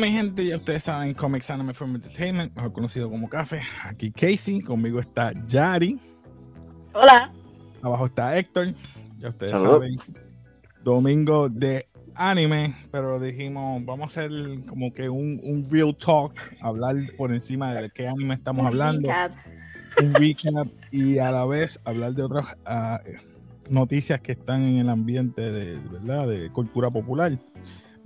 Mi gente, ya ustedes saben, Comics Anime Film Entertainment, mejor conocido como Café. Aquí Casey, conmigo está Yari. Hola. Abajo está Héctor, ya ustedes saben. Domingo de anime, pero dijimos, vamos a hacer como que un, un real talk, hablar por encima de qué anime estamos hablando, Recap. un recap y a la vez hablar de otras ah, noticias que están en el ambiente de, ¿verdad? de cultura popular.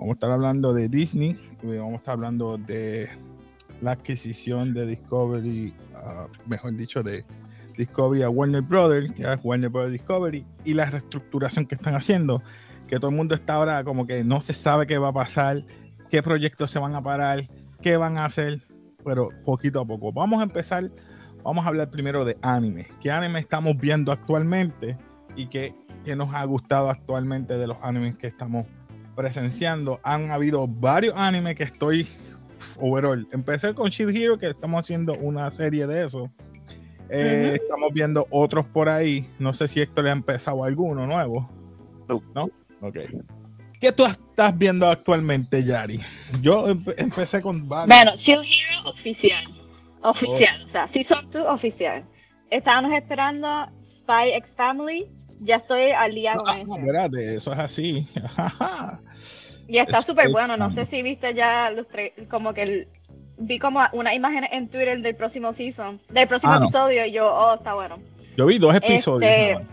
Vamos a estar hablando de Disney, y vamos a estar hablando de la adquisición de Discovery, ah, mejor dicho, de Discovery a Warner Brothers, que es Warner Brothers Discovery, y la reestructuración que están haciendo, que todo el mundo está ahora como que no se sabe qué va a pasar, qué proyectos se van a parar, qué van a hacer, pero poquito a poco. Vamos a empezar, vamos a hablar primero de anime. ¿Qué anime estamos viendo actualmente y qué, qué nos ha gustado actualmente de los animes que estamos presenciando? Han habido varios animes que estoy overall. Empecé con Shield Hero, que estamos haciendo una serie de eso. Eh. Estamos viendo otros por ahí. No sé si Héctor le ha empezado alguno nuevo. No. ¿No? Ok. ¿Qué tú estás viendo actualmente, Yari? Yo empe- empecé con varios. Bueno, Shield Hero oficial. Oficial, o sea, Season 2 oficial. Estábamos esperando Spy X Family. Ya estoy al día con ah, eso. espérate, eso es así. Y está súper bueno. No sé si viste ya los tra- como que el- vi como una imagen en Twitter del próximo season, del próximo Ah, no. episodio y yo, oh, está bueno. Yo vi dos episodios. Este,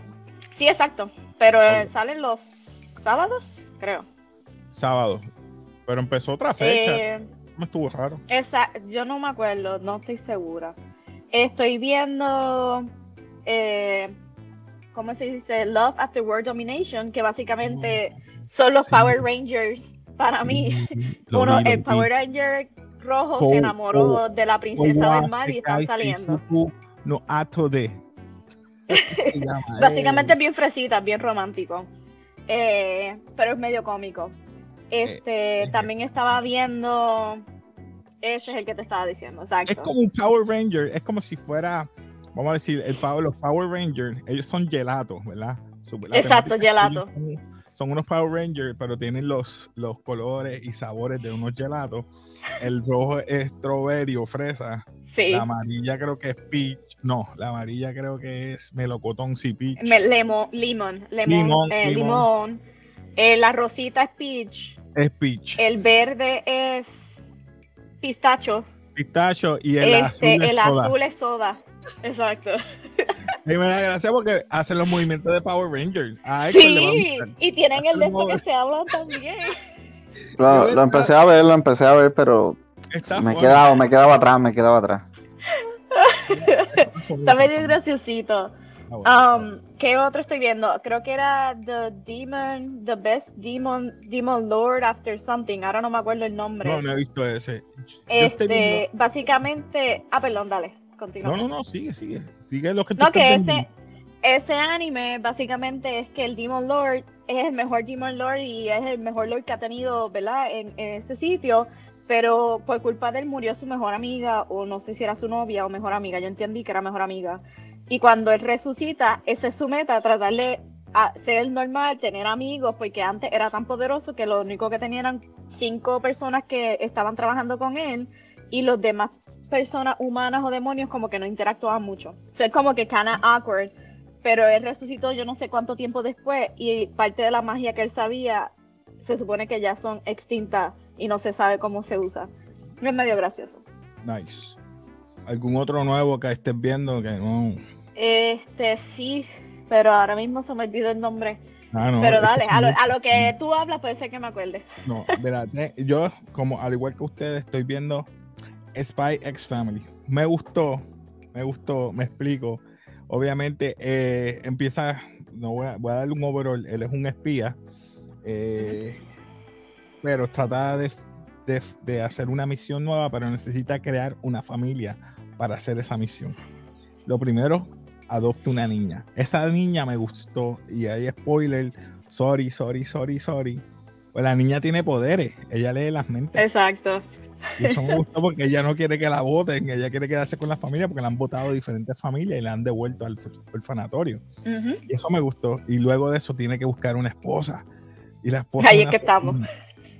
sí, exacto. Pero eh, salen los sábados, creo. Sábado. Pero empezó otra fecha. Eh, Me estuvo raro. Esa, yo no me acuerdo, no estoy segura. Estoy viendo, eh, ¿cómo se dice? Love After World Domination, que básicamente son los Sí. Power Rangers para mí. Sí, Uno, vi, el. Power Ranger rojo se enamoró ko- de la princesa Como del mar y están Asekai saliendo. No Ato de. Se llama, Básicamente eh. es bien fresita, bien romántico. Eh, pero es medio cómico. Este, eh. también estaba viendo. Ese es el que te estaba diciendo, exacto. Es como un Power Ranger, es como si fuera, vamos a decir, el los Power Rangers, ellos son gelatos, ¿verdad? La Exacto, gelato. Son, unos Power Rangers, pero tienen los, los colores y sabores de unos gelatos. El rojo es strawberry o fresa. Sí. La amarilla creo que es peach. No, la amarilla creo que es melocotón, sí, peach. Me- lemo- limón, lemon, Limón, eh, limón. limón. Eh, la rosita es peach. es peach. El verde es pistacho. Pistacho y el este, azul es el soda. azul es soda. Exacto. Y me da gracia porque hacen los movimientos de Power Rangers. A Héctor le va a Sí, y tienen el de esto Hacen que se hablan también. Lo, empecé a ver, lo empecé a ver, pero Está me funny. quedaba, me quedaba atrás, me quedaba atrás. Está medio graciosito. Ah, bueno. Um, ¿Qué otro estoy viendo? Creo que era The Demon, The Best Demon, Demon Lord After Something. Ahora no me acuerdo el nombre. No, no he visto ese. Este, básicamente. Ah, perdón, dale. Continúa. No, no, no, sigue, sigue. Sigue lo que No, que ese, ese anime básicamente es que el Demon Lord es el mejor Demon Lord y es el mejor Lord que ha tenido, ¿verdad? En, en este sitio, pero por culpa de él murió su mejor amiga, o no sé si era su novia o mejor amiga, yo entendí que era mejor amiga. Y cuando él resucita, esa es su meta, tratar de ser normal, tener amigos, porque antes era tan poderoso que lo único que tenía eran cinco personas que estaban trabajando con él y los demás personas humanas o demonios como que no interactuaban mucho. O sea, es como que kinda awkward. Pero él resucitó yo no sé cuánto tiempo después y parte de la magia que él sabía se supone que ya son extintas y no se sabe cómo se usa. Es medio gracioso. Nice. ¿Algún otro nuevo que estés viendo que no? Este sí, pero ahora mismo se me olvidó el nombre. Ah, no, pero dale, a lo, muchos. a lo que tú hablas puede ser que me acuerde. No, mira, yo, como al igual que ustedes, estoy viendo Spy X Family. Me gustó, me gustó, me explico. Obviamente, eh, empieza, no voy a, voy a darle un overall, él es un espía, eh, pero trata de, de- de hacer una misión nueva, pero necesita crear una familia para hacer esa misión. Lo primero, adopta una niña. Esa niña me gustó, y hay spoiler, sorry, sorry, sorry, sorry. Pues la niña tiene poderes, ella lee las mentes. Exacto. Y eso me gustó porque ella no quiere que la voten, ella quiere quedarse con la familia porque la han votado diferentes familias y la han devuelto al orf- orfanatorio. Y eso me gustó. Y luego de eso tiene que buscar una esposa. Y la esposa. Ahí es que estamos.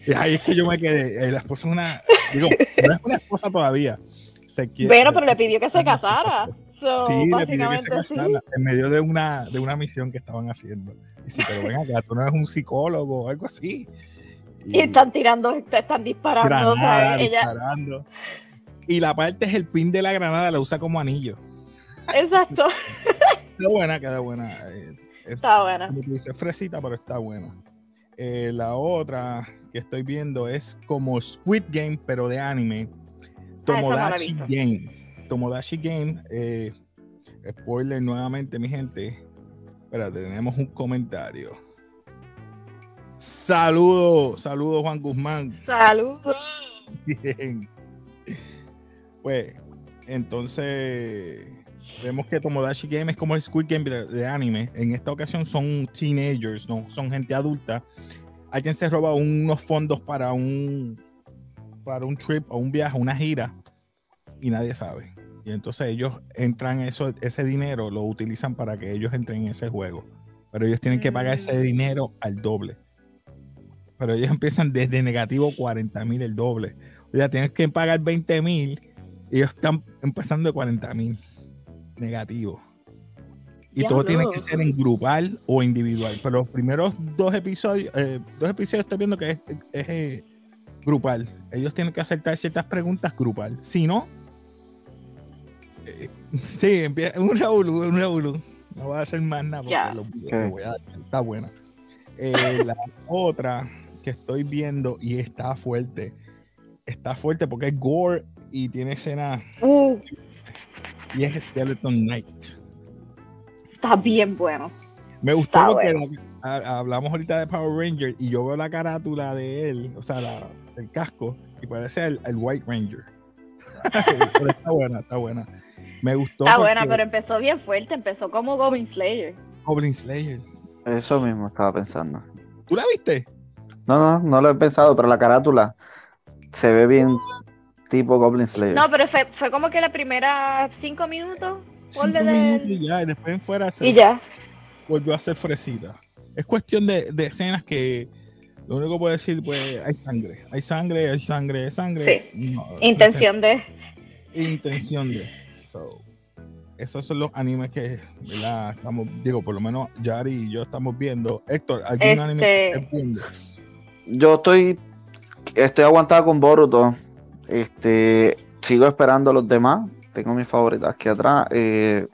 Y ahí es que yo me quedé. eh, La esposa es una. Digo, no es una esposa todavía. Se quiere, Bueno, pero le pidió que se casara. So, Sí, le que se sí. en medio de una, de una misión que estaban haciendo. Y dice, pero ven acá, tú no eres un psicólogo o algo así. Y están tirando, están disparando. o sea, granada, ella, disparando. Y la parte es el pin de la granada, la usa como anillo. exacto. Queda buena, queda buena. eh, es- Está buena. dices, fresita, pero está buena. Eh, la otra que estoy viendo es como Squid Game, pero de anime. Ah, Tomodachi visto. Game. Tomodachi Game. eh, spoiler nuevamente, mi gente. Espérate, tenemos un comentario. Saludos, saludos Juan Guzmán. Saludos. Bien. Pues, entonces, vemos que Tomodachi Game es como el Squid Game de, de anime. En esta ocasión son teenagers, no son gente adulta. Alguien se roba unos fondos para un para un trip o un viaje, una gira, y nadie sabe. Y entonces ellos entran eso, ese dinero, lo utilizan para que ellos entren en ese juego. Pero ellos tienen que pagar ese Mm. dinero al doble. Pero ellos empiezan desde negativo 40 mil el doble. O sea, tienes que pagar 20 mil. Ellos están empezando de 40 mil negativo. Y todo tiene que ser en grupal o individual. Pero los primeros dos episodios, eh, dos episodios estoy viendo que es, es, eh, grupal. Ellos tienen que acertar ciertas preguntas grupal. Si no, sí, empieza un revolú, un revolú. No voy a hacer más nada porque Ya. lo- lo Ok. voy a- está buena. Eh, la otra que estoy viendo y está fuerte. Está fuerte porque es gore y tiene escena Uh, y es Skeleton Knight. está bien bueno. Me gustó Está porque bueno. la- a- hablamos ahorita de Power Ranger y yo veo la carátula de él, o sea, la- el casco, y parece el, el White Ranger. pero está buena, está buena. Me gustó. Está buena, pero empezó bien fuerte. Empezó como Goblin Slayer. Goblin Slayer. Eso mismo estaba pensando. ¿Tú la viste? No, no, no lo he pensado, pero la carátula se ve bien tipo Goblin Slayer. No, pero fue, fue como que la primera cinco minutos Cinco minutos y ya, y después en fuera se y ya. volvió a ser fresita. Es cuestión de, de escenas que lo único que puedo decir, pues, hay sangre. Hay sangre, hay sangre, hay sangre. No, Intención de. intención de. So, esos son los animes que, ¿verdad? Estamos, digo, por lo menos Yari y yo estamos viendo. Héctor, ¿algún Este- anime que estés viendo? Yo estoy, estoy aguantado con Boruto. Este, sigo esperando los demás. Tengo mis favoritas aquí atrás. Eh,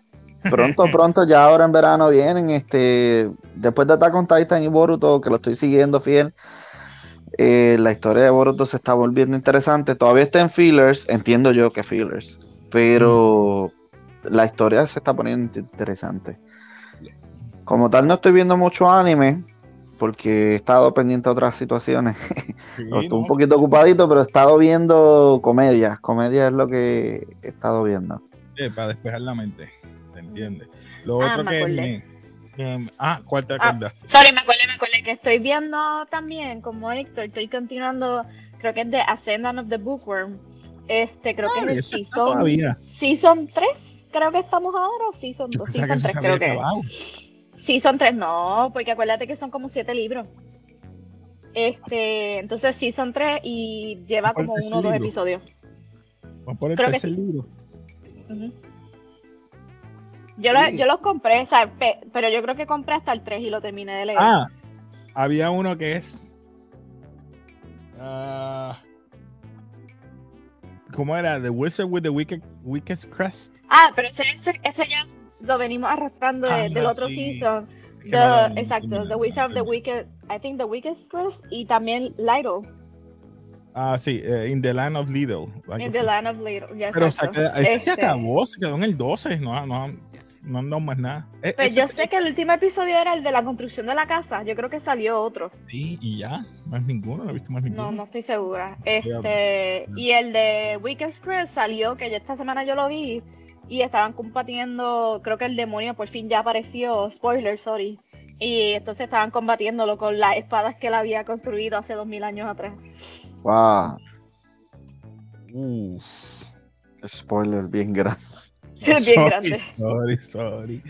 pronto, pronto, ya ahora en verano vienen. Este, después de Attack on Titan y Boruto, que lo estoy siguiendo fiel. eh, la historia de Boruto se está volviendo interesante. Todavía está en fillers, entiendo yo que fillers, pero la historia se está poniendo interesante. Como tal, no estoy viendo mucho anime porque he estado pendiente de otras situaciones. Sí, Estoy no, un poquito ocupadito, pero he estado viendo comedias. Comedia es lo que he estado viendo. sí, para despejar la mente. ¿Se entiende? Lo Ah, otro me que acordé. me, que- Ah, ¿cuál te Ah. acordaste? Sorry, me acordé, me acordé que estoy viendo también, como Héctor, estoy continuando, creo que es de Ascendant of the Bookworm. Este, creo Ay, que es season, season 3, creo que estamos ahora, o season Yo 2, pensaba que season eso 3 se había creo que acabado. Season 3 no, porque acuérdate que son como 7 libros. Este, entonces Season 3 y lleva ¿Cuál como uno o dos episodios. Vamos por el Creo que tercer sí. libro. Yo, lo- yo los compré, o sea, pe- pero yo creo que compré hasta el 3 y lo terminé de leer. Ah, había uno que es. ah, ¿Cómo era? The Wizard with the Wicked, Weakest Crest. Ah, pero ese, ese, ya lo venimos arrastrando de- Ah, del otro sí. season. The- exacto, The Wizard of the. Wicked, I think The Wicked Crest y también Lido, Ah, sí, eh, In the Land of Little. in the. Land of Lido. ya, Pero se, exacto. queda- ese se Este, acabó, se quedó en el 12. No, no, no han dado más nada. E- Pues ese- yo sé que el último episodio era el de la construcción de la casa. Yo creo que salió otro. Sí, y ya. Más ninguno, no he visto más ninguno. No, no estoy segura. Este, y el de Wicked Crest salió, que ya esta semana yo lo vi, y estaban combatiendo, creo que el demonio por fin ya apareció, spoiler, sorry. Y entonces estaban combatiéndolo con las espadas que él había construido hace dos mil años atrás. Wow, Uf. spoiler bien grande. Bien Sorry, grande. Sorry, sorry.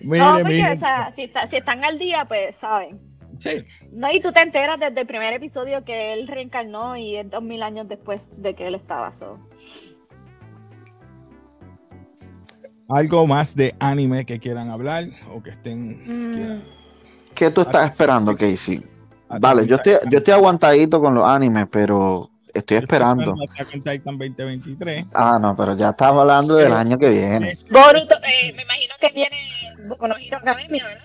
Mire, No, porque, mire. o sea, si, está- si están al día, pues saben. Sí. No, y tú te enteras desde el primer episodio que él reencarnó y es dos mil años después de que él estaba. So. ¿Algo más de anime que quieran hablar o que estén... Mm, ¿Qué tú estás esperando, Casey? Vale, yo estoy, yo estoy aguantadito con los animes, pero estoy esperando. Attack on Titan 2023. Ah, no, pero ya estamos hablando del Pero- año que viene. Boruto, eh, me imagino que viene Boku no Hero Academia, ¿verdad?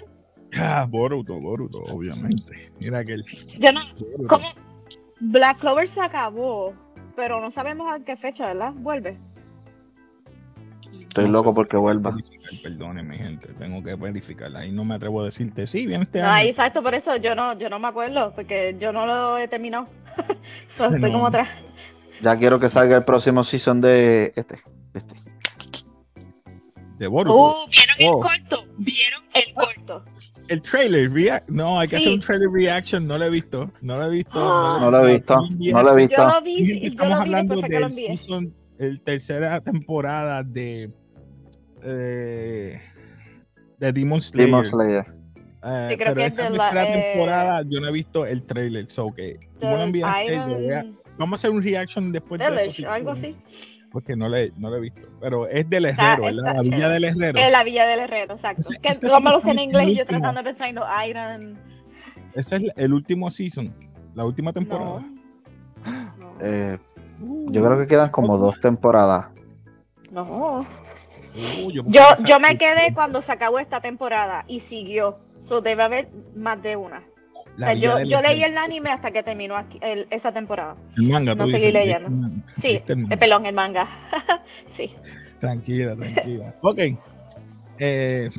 Ah, Boruto, Boruto, obviamente. Mira que el Yo no. ¿cómo? Black Clover se acabó, pero no sabemos a qué fecha, ¿verdad? Vuelve. Estoy No loco sé, porque vuelva. Perdóneme, gente, tengo que verificar. Ahí no me atrevo a decirte, sí, viene este No, año. exacto, por eso yo no, yo no me acuerdo, porque yo no lo he terminado. So, estoy No. como atrás. Ya quiero que salga el próximo season de este. este. De Boruto. Uh, ¿vieron Oh. el corto? ¿Vieron el corto? El trailer, no, hay que Sí. hacer un trailer reaction, no lo he visto, no lo he visto. Ah. No lo he visto, no lo he visto. Yo lo vi, yo estamos lo vi hablando del season, el tercera temporada de eh, de Demon Slayer. Demon Slayer. Eh, Sí, creo pero que es esa de la- tercera eh, temporada yo no he visto el trailer, so que tú me lo enviaste, Iron vamos a hacer un reaction después de eso. Si algo así. Porque no le, no lo he visto, pero es del Está- Herrero, ¿verdad? está La Villa chévere. del Herrero. En la Villa del Herrero, exacto. Ese- que como lo sé en es el inglés, yo último. tratando de pensar en Iron. Ese es el último season, la última temporada. No. Eh, yo creo que quedan como dos temporadas. No. Uh, Yo, que yo me quedé cuando se acabó esta temporada y siguió. So debe haber más de una. O sea, yo, yo leí el anime hasta que terminó aquí, el- esa temporada. El manga, no tú seguí dices, leyendo. Sí, ¿Viste el manga? eh, pelón, el manga. sí. Tranquila, tranquila. ok. Eh,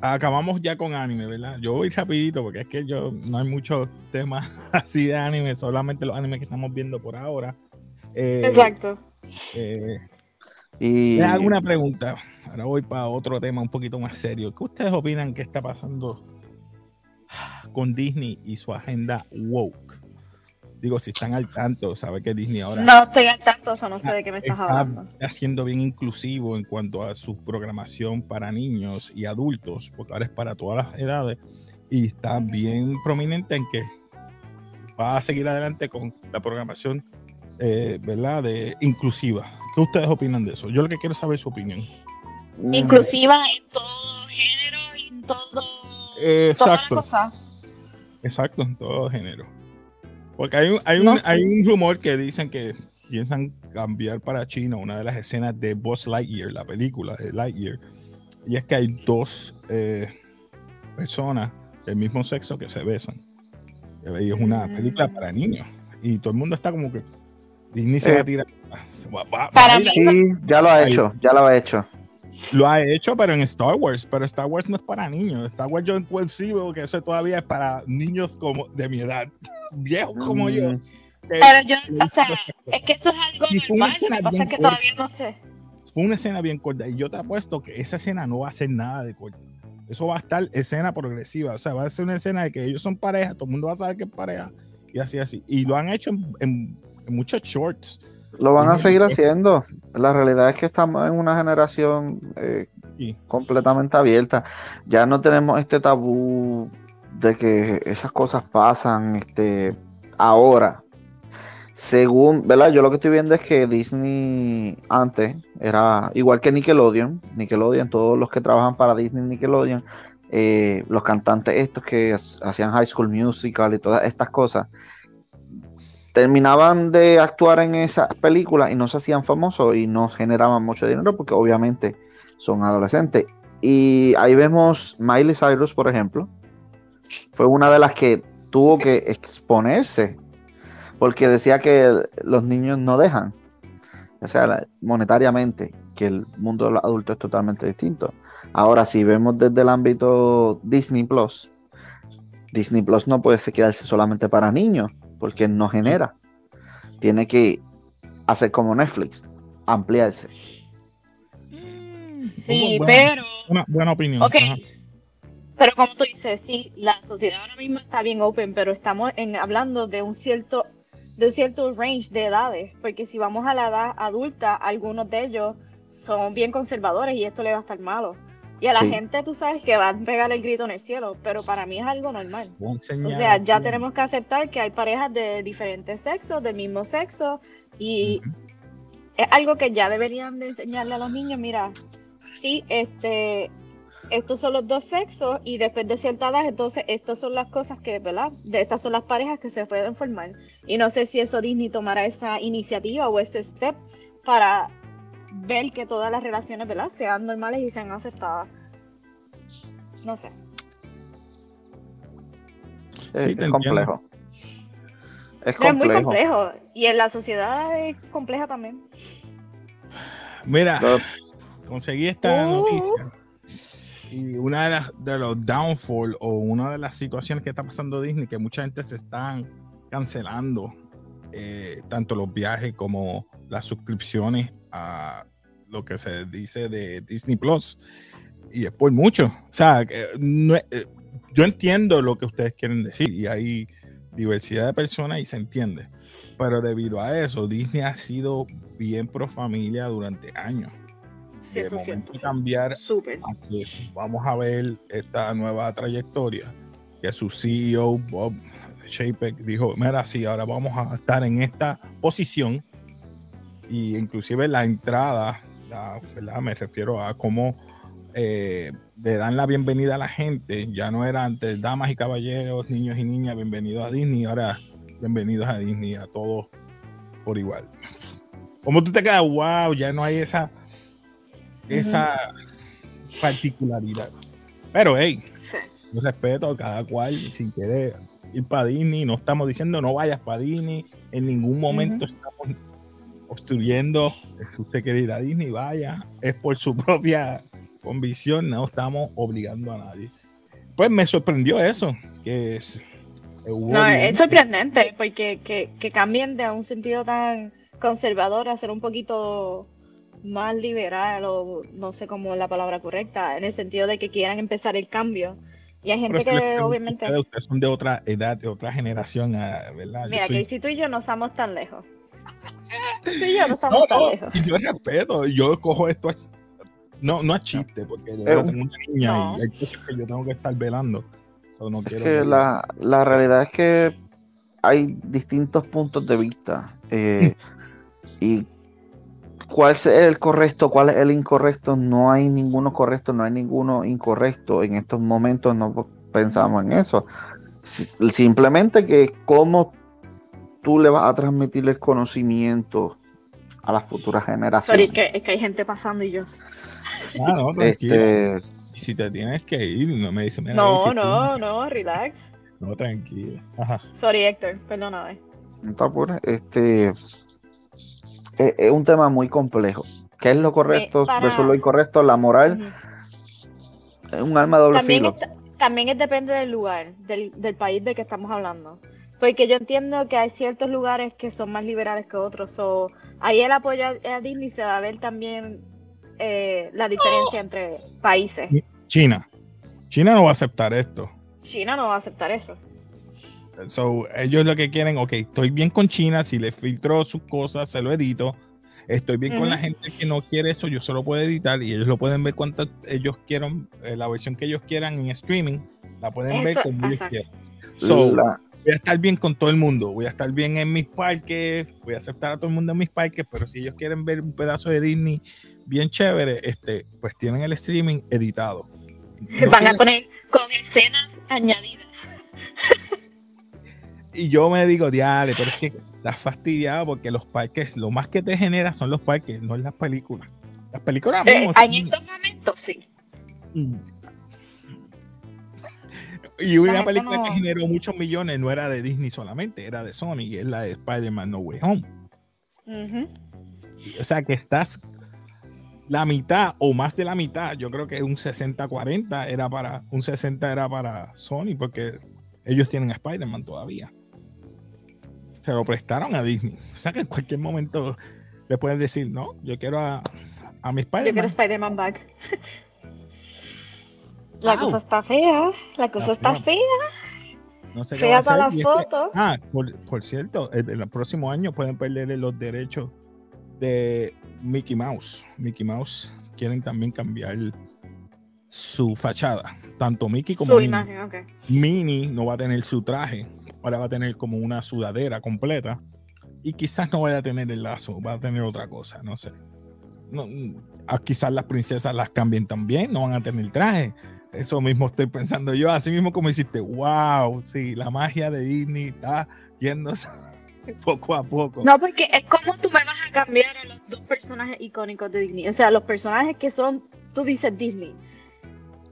acabamos ya con anime, ¿verdad? Yo voy rapidito porque es que yo no hay muchos temas así de anime, solamente los animes que estamos viendo por ahora. Eh, Exacto. eh, Y les hago una pregunta. Ahora voy para otro tema un poquito más serio. ¿Qué ustedes opinan que está pasando con Disney y su agenda woke? Digo, si están al tanto, sabe que Disney ahora No estoy al tanto, o sea, no sé de qué me estás está hablando. haciendo bien inclusivo en cuanto a su programación para niños y adultos, porque ahora es para todas las edades, y está bien prominente en que va a seguir adelante con la programación, eh, ¿verdad? De inclusiva. ¿Qué ustedes opinan de eso? Yo lo que quiero es saber su opinión. mm, Inclusiva en todo género y en todo. toda la Exacto, cosa. exacto, en todo género. Porque hay un, hay un, No hay un rumor que dicen que piensan cambiar para China una de las escenas de Buzz Lightyear, la película de Lightyear. Y es que hay dos eh, personas del mismo sexo que se besan. Y es una Mm. película para niños. Y todo el mundo está como que Disney se va a Eh. tirar. va- Para mí- a- Sí, ya lo ha hecho, ya lo ha hecho. Lo ha hecho, pero en Star Wars. Pero Star Wars no es para niños. Star Wars yo percibo que eso todavía es para niños como de mi edad. Viejos como yo. Mm, que- Pero yo, o sea, es que eso es algo normal. Lo que pasa es que corta. todavía no sé. fue una escena bien corta y yo te apuesto que esa escena no va a ser nada de corta. Eso va a estar escena progresiva, o sea, va a ser una escena de que ellos son pareja, todo el mundo va a saber que es pareja y así, así. Y lo han hecho en, en- en muchos shorts. Lo van a seguir haciendo. La realidad es que estamos en una generación eh, Sí. completamente abierta. Ya no tenemos este tabú de que esas cosas pasan este, ahora. Según, ¿verdad? Yo lo que estoy viendo es que Disney antes era igual que Nickelodeon. Nickelodeon, todos los que trabajan para Disney Nickelodeon, eh, los cantantes estos que ha- hacían High School Musical y todas estas cosas, terminaban de actuar en esas películas y no se hacían famosos y no generaban mucho dinero porque obviamente son adolescentes. Y ahí vemos Miley Cyrus, por ejemplo, fue una de las que tuvo que exponerse porque decía que los niños no dejan, o sea, monetariamente, que el mundo de los adultos es totalmente distinto. Ahora, si vemos desde el ámbito Disney Plus, Disney Plus no puede quedarse solamente para niños, porque no genera. Tiene que hacer como Netflix, ampliarse. Sí, Buena- pero. Una buena opinión. Ok. ajá. Pero como tú dices, sí, la sociedad ahora mismo está bien open, pero estamos en, hablando de un cierto de un cierto range de edades, porque si vamos a la edad adulta, algunos de ellos son bien conservadores y esto le va a estar malo. Y a la Sí. gente, tú sabes que va a pegar el grito en el cielo, pero para mí es algo normal. O sea, ya tenemos que aceptar que hay parejas de diferentes sexos, del mismo sexo, y es algo que ya deberían de enseñarle a los niños, mira, sí, este, estos son los dos sexos y después de cierta edad, entonces estas son las cosas que, ¿verdad? De estas son las parejas que se pueden formar. Y no sé si eso Disney tomará esa iniciativa o ese step para ver que todas las relaciones, ¿verdad? Sean normales y sean aceptadas. No sé. Es, Sí, es te complejo. Es Pero es muy complejo. complejo. Y en la sociedad es compleja también. Mira, Pero- conseguí esta Uh. noticia. Y una de, las, de los downfall o una de las situaciones que está pasando Disney, que mucha gente se están cancelando, eh, tanto los viajes como las suscripciones a lo que se dice de Disney Plus. Y es por mucho. O sea, no eh, yo entiendo lo que ustedes quieren decir y hay diversidad de personas y se entiende. Pero debido a eso, Disney ha sido bien pro familia durante años. Sí, de eso es momento cierto. cambiar a que vamos a ver esta nueva trayectoria que su CEO Bob Chapek dijo, mira, sí, ahora vamos a estar en esta posición y inclusive la entrada, la- ¿verdad? me refiero a cómo eh, le dan la bienvenida a la gente, ya no era antes damas y caballeros, niños y niñas, bienvenidos a Disney, ahora bienvenidos a Disney, a todos por igual. Como tú te quedas, wow, ya no hay esa, esa particularidad. Pero, hey, Sí. yo respeto a cada cual si quiere ir para Disney. No estamos diciendo no vayas para Disney. En ningún momento estamos obstruyendo. Si usted quiere ir a Disney, vaya. Es por su propia convicción. No estamos obligando a nadie. Pues me sorprendió eso. Que es, que hubo No, es sorprendente porque que, que cambien de un sentido tan conservador a ser un poquito más liberal o no sé cómo es la palabra correcta, en el sentido de que quieran empezar el cambio. Y hay gente si les que obviamente... ustedes, son de otra edad, de otra generación, ah, ¿verdad? Mira, soy- Casey, tú y yo no estamos tan lejos. Yo no estamos No, tan no, lejos. y yo respeto, yo cojo esto a- no, no a chiste, porque de verdad Eh, tengo una niña no. y hay cosas que yo tengo que estar velando. No quiero que- la, la realidad es que hay distintos puntos de vista. eh, y cuál es el correcto, cuál es el incorrecto, no hay ninguno correcto, no hay ninguno incorrecto. En estos momentos no pensamos en eso. Si- Simplemente que cómo tú le vas a transmitir el conocimiento a las futuras Sorry, generaciones. es que, es que hay gente pasando y yo... Ah, no, tranquilo. Este, si te tienes que ir, no me dice, mira, No, no, no, relax. No, tranquila. Ajá. Sorry, Héctor, perdóname. no te apures, este es, es un tema muy complejo. ¿Qué es lo correcto para- versus lo incorrecto? La moral es un arma de doble También, filo. es- también es depende del lugar, del, del país de que estamos hablando. Porque yo entiendo que hay ciertos lugares que son más liberales que otros. So, ahí el apoyo a, Disney se va a ver también eh, la diferencia entre países. China. China no va a aceptar esto. China no va a aceptar eso. So, ellos lo que quieren, ok, estoy bien con China, si le filtro sus cosas, se lo edito. Estoy bien con la gente que no quiere eso, yo se lo puedo editar y ellos lo pueden ver cuanto ellos quieran, eh, la versión que ellos quieran en streaming, la pueden ver como ellos quieran. So, La- voy a estar bien con todo el mundo, voy a estar bien en mis parques, voy a aceptar a todo el mundo en mis parques, pero si ellos quieren ver un pedazo de Disney bien chévere, este, pues tienen el streaming editado. No Van a poner con escenas añadidas. Y yo me digo, diale, pero es que estás fastidiado porque los parques, lo más que te genera son los parques, no las películas. Las películas Eh, mismo en estos momentos sí. Y una película que generó muchos millones no era de Disney solamente, era de Sony, y es la de Spider-Man No Way Home. O sea que estás la mitad o más de la mitad, yo creo que un 60-40 era para, un 60 era para Sony porque ellos tienen a Spider-Man todavía. Se lo prestaron a Disney. O sea que en cualquier momento le pueden decir, no, yo quiero a, a mi Yo quiero Spider-Man. Spider-Man back. La cosa está fea, la cosa Está fea. No sé Fea para la hacer, y es que- foto. ah, por, por cierto, el, el próximo año pueden perderle los derechos de Mickey Mouse. Mickey Mouse quieren también cambiar su fachada. Tanto Mickey como Su Minnie. imagen, ok. Minnie no va a tener su traje, ahora va a tener como una sudadera completa y quizás no vaya a tener el lazo, va a tener otra cosa, no sé. No, mm, quizás las princesas las cambien también, no van a tener traje. Eso mismo estoy pensando yo, así mismo como hiciste, wow, sí, la magia de Disney está yéndose poco a poco. No, porque es como tú me vas a cambiar a los dos personajes icónicos de Disney. O sea, los personajes que son, tú dices Disney.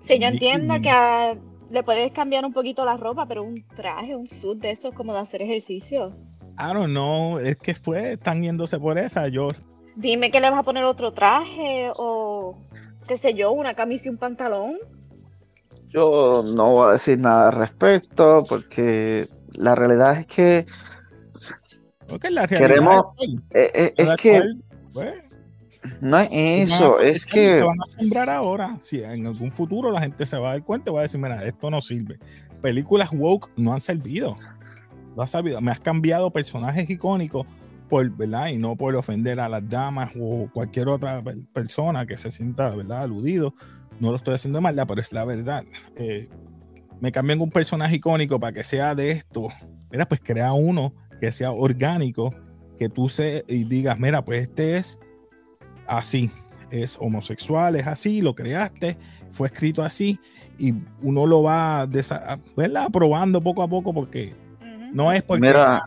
Sí, yo entiendo que a- le puedes cambiar un poquito la ropa, pero un traje, un suit de eso es como de hacer ejercicio. I don't know, es que pues están yéndose por esa. Yo, Dime que le vas a poner otro traje o qué sé yo, una camisa y un pantalón. Yo no voy a decir nada al respecto porque la realidad es que la realidad Queremos- eh, eh, es que actual, pues, no es eso, es que van a sembrar ahora. Si en algún futuro la gente se va a dar cuenta y va a decir, mira, esto no sirve. Películas woke no han servido. No ha sabido. Me has cambiado personajes icónicos por, ¿verdad? Y no por ofender a las damas o cualquier otra per- persona que se sienta, ¿verdad? Aludido. No lo estoy haciendo de maldad, pero es la verdad. Eh, me cambian un personaje icónico para que sea de esto. Mira, pues crea uno que sea orgánico, que tú se y digas, mira, pues este es así, es homosexual, es así, lo creaste, fue escrito así y uno lo va desa- ¿verdad? aprobando poco a poco porque no es porque mira,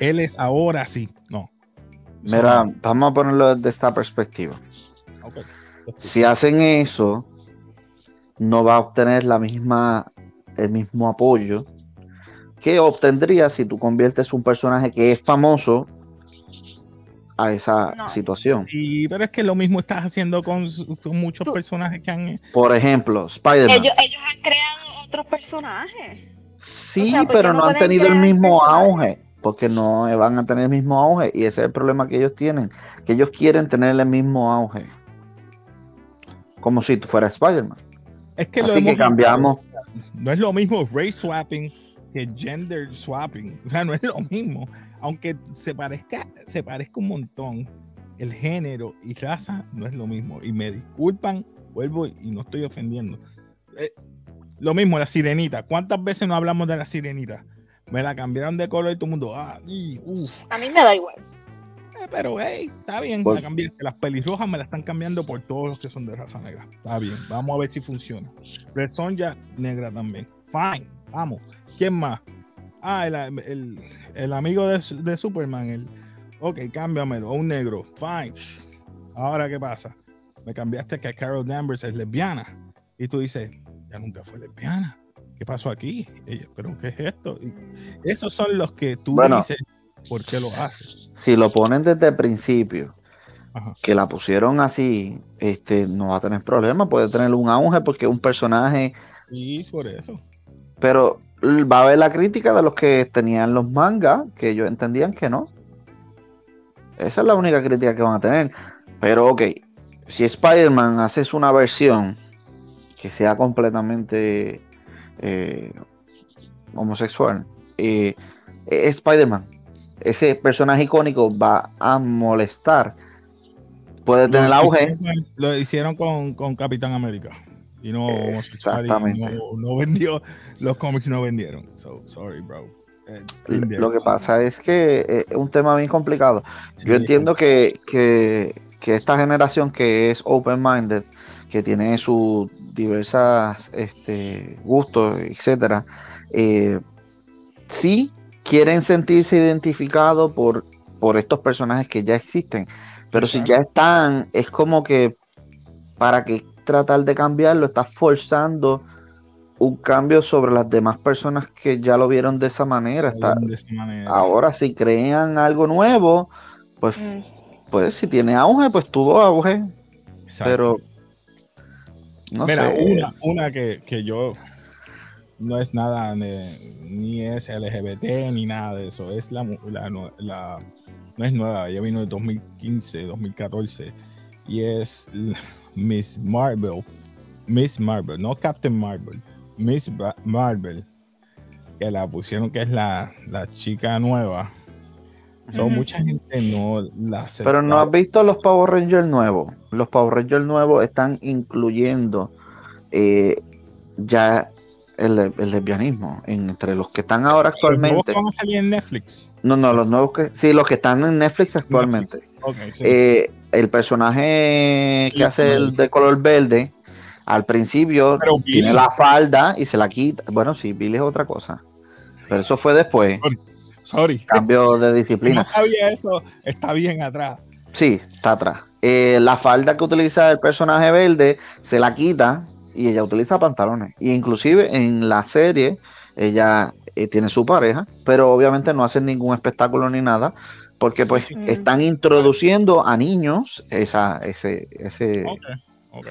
él es ahora así, no. Mira, vamos a ponerlo desde esta perspectiva. Ok. Si hacen eso, no va a obtener la misma, el mismo apoyo que obtendría si tú conviertes un personaje que es famoso a esa No. situación. Sí, pero es que lo mismo estás haciendo con, con muchos Tú- personajes que han Por ejemplo, Spider-Man. Ellos, ellos han creado otros personajes. Sí, o sea, ¿por qué pero no no han tenido el mismo personajes? auge, porque no van a tener el mismo auge y ese es el problema que ellos tienen, que ellos quieren tener el mismo auge. Como si tú fueras Spider-Man. Es que lo Así que hemos cambiamos. No es lo mismo race swapping que gender swapping. O sea, no es lo mismo. Aunque se parezca, se parezca un montón, el género y raza no es lo mismo. Y me disculpan, vuelvo y no estoy ofendiendo. Eh, lo mismo, la sirenita. ¿Cuántas veces no hablamos de la sirenita? Me la cambiaron de color y todo el mundo, ah, y, uf. A mí me da igual. Eh, pero hey, está bien, Pues- la cambiaste. Las pelirrojas me la están cambiando por todos los que son de raza negra. Está bien, vamos a ver si funciona. Red Sonja negra también. Fine, vamos. ¿Quién más? Ah, el, el- el amigo de, de Superman. El, ok, cámbiamelo. Un negro. Fine. Ahora, ¿qué pasa? Me cambiaste que Carol Danvers es lesbiana. Y tú dices, ya nunca fue lesbiana. ¿Qué pasó aquí? Ella, ¿Pero qué es esto? Y esos son los que tú Bueno. dices, ¿por qué lo haces? Si lo ponen desde el principio, Ajá. que la pusieron así, este, no va a tener problema, puede tener un auge porque es un personaje, Y por eso. pero va a haber la crítica de los que tenían los mangas, que ellos entendían que no. Esa es la única crítica que van a tener. Pero ok, si Spider-Man haces una versión que sea completamente eh, homosexual, eh, Spider-Man. Ese personaje icónico va a molestar. Puede tener lo auge. hicieron Lo hicieron con, con Capitán América. Y no, Exactamente. no, no vendió, los cómics no vendieron. So, sorry, bro. Eh. Lo que pasa es que eh, es un tema bien complicado. Sí, Yo entiendo que, que, que esta generación que es open-minded, que tiene sus diversas este, gustos, etcétera, eh, sí quieren sentirse identificados por, por estos personajes que ya existen. Pero si ya están, es como que para que tratar de cambiarlo, estás forzando un cambio sobre las demás personas que ya lo vieron de esa manera. Está, de esa manera. ahora si crean algo nuevo, pues, Mm. pues si tiene auge, pues tuvo auge. Exacto. Pero no Mira, sé. una, una que, que yo no es nada, ni, ni es LGBT ni nada de eso. Es la, no es nueva, ya vino de 2015, 2014 y es Miss Marvel, Miss Marvel, no Captain Marvel, Miss Ba- Marvel, que la pusieron que es la, la chica nueva. So, Ujú. mucha gente no la acepta. Pero no has visto los Power Rangers nuevos. Los Power Rangers nuevos están incluyendo eh, ya el, el lesbianismo entre los que están ahora actualmente. ¿Los van a salir en Netflix? No, no, los nuevos que. Sí, los que están en Netflix actualmente. Okay, sí. Eh, el personaje que hace el de color verde, al principio Pero Billy- tiene la falda y se la quita. Bueno, sí, Billy es otra cosa. Pero eso fue después. Sorry. Cambio de No disciplina. sabía eso. Está bien atrás. Sí, está atrás. Eh, la falda que utiliza el personaje verde se la quita y ella utiliza pantalones. Y inclusive en la serie ella eh, tiene su pareja, pero obviamente no hacen ningún espectáculo ni nada, porque pues Mm. están introduciendo a niños esa, ese, ese, Ok. Ok.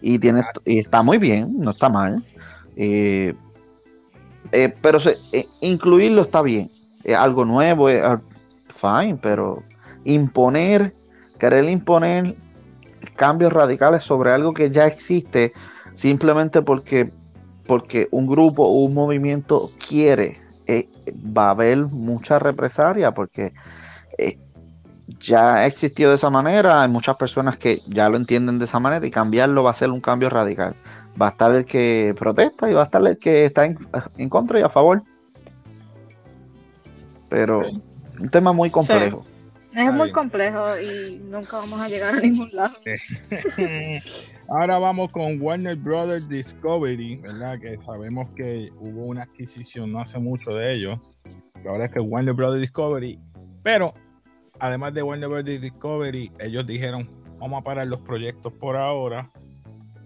y tiene y está muy bien, no está mal. Eh, eh, pero se- eh, incluirlo está bien. Es algo nuevo, es fine, pero imponer, querer imponer cambios radicales sobre algo que ya existe simplemente porque, porque un grupo o un movimiento quiere, eh, va a haber mucha represalia porque eh, ya ha existido de esa manera, hay muchas personas que ya lo entienden de esa manera y cambiarlo va a ser un cambio radical. Va a estar el que protesta y va a estar el que está en, en contra y a favor. Pero un tema muy complejo. Es Está muy bien. complejo y nunca vamos a llegar a ningún lado. Ahora vamos con Warner Brothers Discovery, ¿verdad? Que sabemos que hubo una adquisición no hace mucho de ellos. ahora es que Warner Brothers Discovery. Pero además de Warner Brothers Discovery, ellos dijeron, vamos a parar los proyectos por ahora.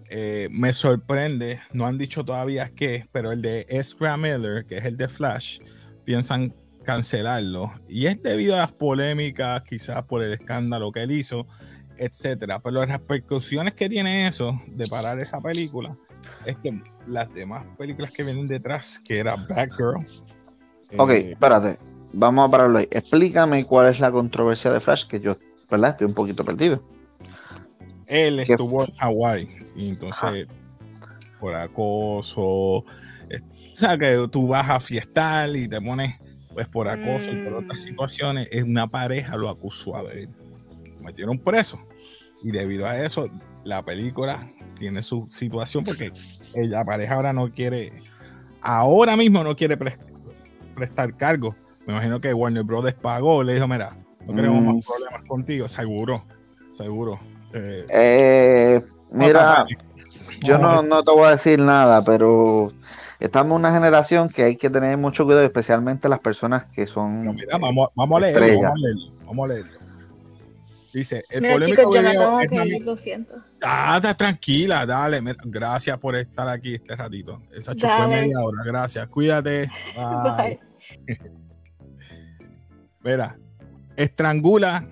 Eh, me sorprende, no han dicho todavía qué, pero el de Ezra Miller, que es el de Flash, piensan cancelarlo. Y es debido a las polémicas, quizás por el escándalo que él hizo, etcétera. Pero las repercusiones que tiene eso de parar esa película es que las demás películas que vienen detrás, que era Batgirl. Ok, eh, espérate. Vamos a pararlo ahí. Explícame cuál es la controversia de Flash, que yo, ¿verdad? Estoy un poquito perdido. él estuvo en Hawái y entonces por acoso, eh, o sea que tú vas a fiestar y te pones pues por acoso y por otras Mm. situaciones, es una pareja lo acusó a él. Metieron preso y debido a eso la película tiene su situación porque la pareja ahora no quiere, ahora mismo no quiere pres- prestar cargo. Me imagino que Warner Brothers pagó, le dijo, mira, no queremos Mm. más problemas contigo, seguro, seguro. Eh, Eh, mira, yo no, no te voy a decir nada, pero estamos en una generación que hay que tener mucho cuidado, especialmente las personas que son. Mira, vamos, vamos a leerlo, Estrella. vamos a leerlo, vamos a leerlo. Dice, el Mira, polémico chicos, yo me video tengo es que ir, lo siento. Ah, está tranquila, dale. mira, gracias por estar aquí este ratito. Esa fue media hora. Gracias. Cuídate. Bye. Bye. Mira, estrangula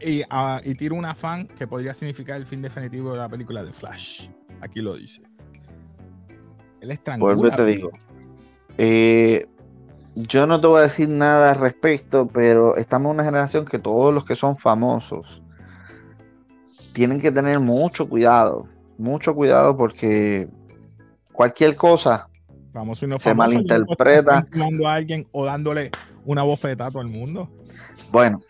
y, ah, y tira una fan que podría significar el fin definitivo de la película de Flash. Aquí lo dice. Él estrangula. Vuelvo y te digo. Eh, yo no te voy a decir nada al respecto, pero estamos en una generación que todos los que son famosos tienen que tener mucho cuidado, mucho cuidado porque cualquier cosa, Famoso y no se famoso, malinterpreta. a alguien o dándole una bofetada a todo el mundo. bueno,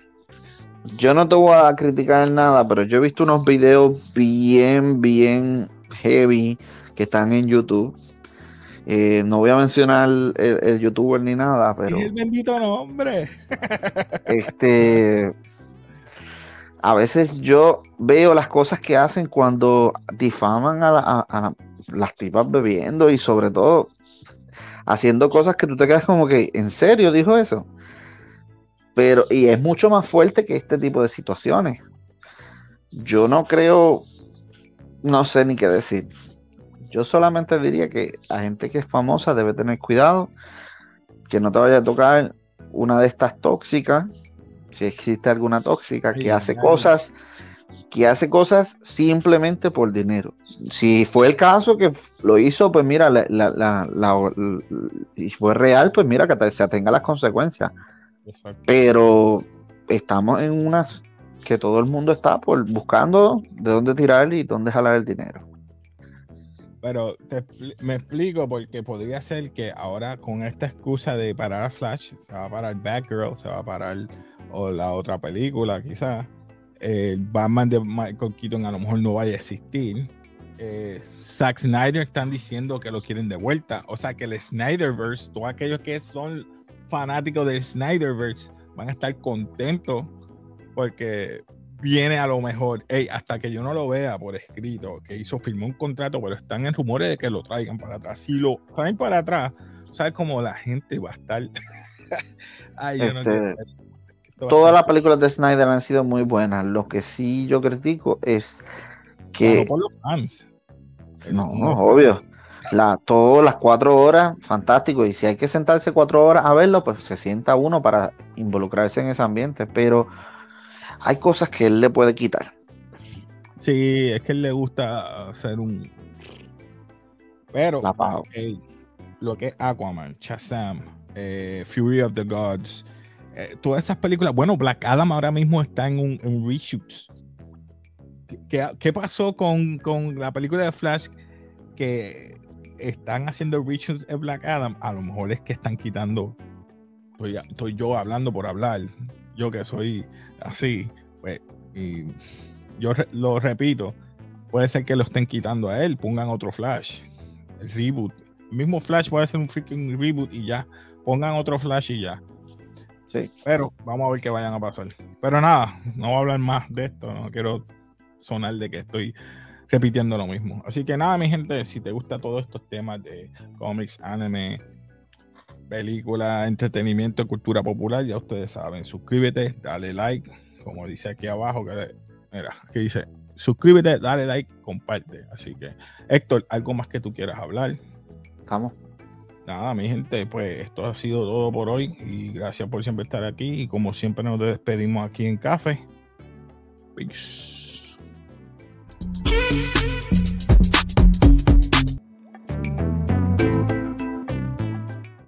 yo no te voy a criticar nada, pero yo he visto unos videos bien, bien heavy que están en YouTube. Eh, no voy a mencionar el, el youtuber ni nada, pero... El bendito nombre. Este, a veces yo veo las cosas que hacen cuando difaman a, la- a- a la- las tipas bebiendo y sobre todo haciendo cosas que tú te quedas como que, ¿en serio dijo eso? Pero, y es mucho más fuerte que este tipo de situaciones. Yo no creo, no sé ni qué decir. Yo solamente diría que la gente que es famosa debe tener cuidado, que no te vaya a tocar una de estas tóxicas, si existe alguna tóxica que hace cosas, que hace cosas simplemente por dinero. Si fue el caso que lo hizo, pues mira, la, la- la- la- l- y fue real, pues mira que se atenga las consecuencias. Exacto. Pero estamos en unas que todo el mundo está por buscando de dónde tirar y dónde jalar el dinero. Pero te me explico porque podría ser que ahora con esta excusa de parar a Flash, se va a parar Batgirl, se va a parar o la otra película quizás. El Batman de Michael Keaton a lo mejor no vaya a existir. eh, Zack Snyder están diciendo que lo quieren de vuelta. O sea que el Snyderverse, todos aquellos que son fanáticos del Snyderverse, van a estar contentos porque viene a lo mejor. hasta que yo no lo vea por escrito, que hizo, firmó un contrato, pero están en rumores de que lo traigan para atrás. Si lo traen para atrás, ¿sabes cómo la gente va a estar? Ay, yo no este, Todas las películas de Snyder han sido muy buenas. Lo que sí yo critico es que. por los fans. No, no, obvio. La, todas las cuatro horas, fantástico. Y si hay que sentarse cuatro horas a verlo, pues se sienta uno para involucrarse en ese ambiente. Pero hay cosas que él le puede quitar. Sí, es que él le gusta hacer un. Pero lo que es Aquaman, Shazam, eh, Fury of the Gods, eh, todas esas películas. Bueno, Black Adam ahora mismo está en un, en reshoots. ¿Qué, pasó con, con, la película de Flash que están haciendo reshoots de Black Adam? A lo mejor es que están quitando. Estoy, estoy yo hablando por hablar. Yo que soy así, pues, y yo lo repito, puede ser que lo estén quitando a él, pongan otro Flash, el reboot. El mismo Flash puede ser un freaking reboot y ya, pongan otro Flash y ya. Sí. Pero vamos a ver qué vayan a pasar. Pero nada, no voy a hablar más de esto, no quiero sonar de que estoy repitiendo lo mismo. Así que nada, mi gente, si te gusta todos estos temas de cómics, anime, película, entretenimiento, cultura popular, ya ustedes saben. Suscríbete, dale like, como dice aquí abajo, que, mira, aquí dice, suscríbete, dale like, comparte. Así que, Héctor, ¿algo más que tú quieras hablar? Estamos. Nada, mi gente, pues esto ha sido todo por hoy y gracias por siempre estar aquí y como siempre nos despedimos aquí en Café. Peace.